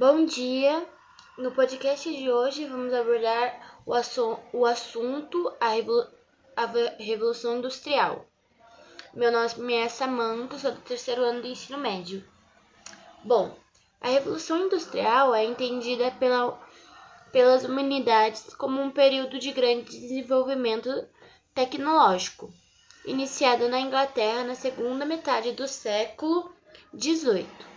Bom dia! No podcast de hoje vamos abordar o, o assunto a, Revolu a Revolução Industrial. Meu nome é Samantha, sou do terceiro ano do ensino médio. Bom, a Revolução Industrial é entendida pela, pelas humanidades como um período de grande desenvolvimento tecnológico, iniciado na Inglaterra na segunda metade do século XVIII.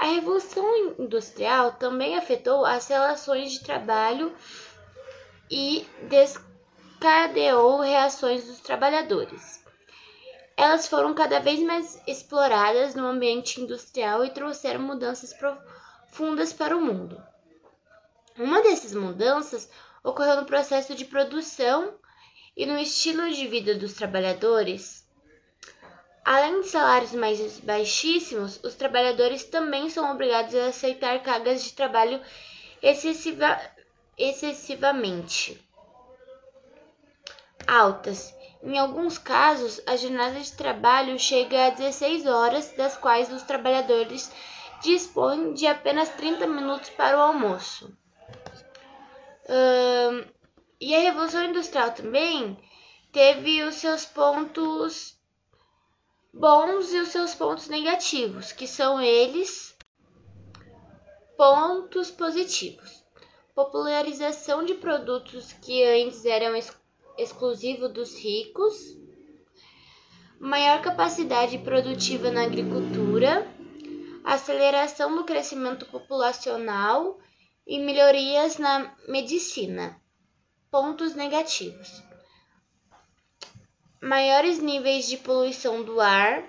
A Revolução Industrial também afetou as relações de trabalho e descadeou reações dos trabalhadores. Elas foram cada vez mais exploradas no ambiente industrial e trouxeram mudanças profundas para o mundo. Uma dessas mudanças ocorreu no processo de produção e no estilo de vida dos trabalhadores. Além de salários mais baixíssimos, os trabalhadores também são obrigados a aceitar cargas de trabalho excessiva, excessivamente altas. Em alguns casos, a jornada de trabalho chega a 16 horas, das quais os trabalhadores dispõem de apenas 30 minutos para o almoço. e a Revolução Industrial também teve os seus pontos bons e os seus pontos negativos, que são eles pontos positivos. Popularização de produtos que antes eram ex exclusivos dos ricos, maior capacidade produtiva na agricultura, aceleração do crescimento populacional e melhorias na medicina. Pontos negativos maiores níveis de poluição do ar,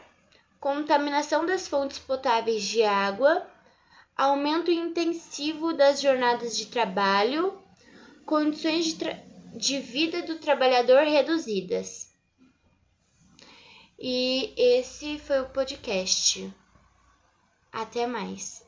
contaminação das fontes potáveis de água, aumento intensivo das jornadas de trabalho, condições de, tra de vida do trabalhador reduzidas. E esse foi o podcast. Até mais.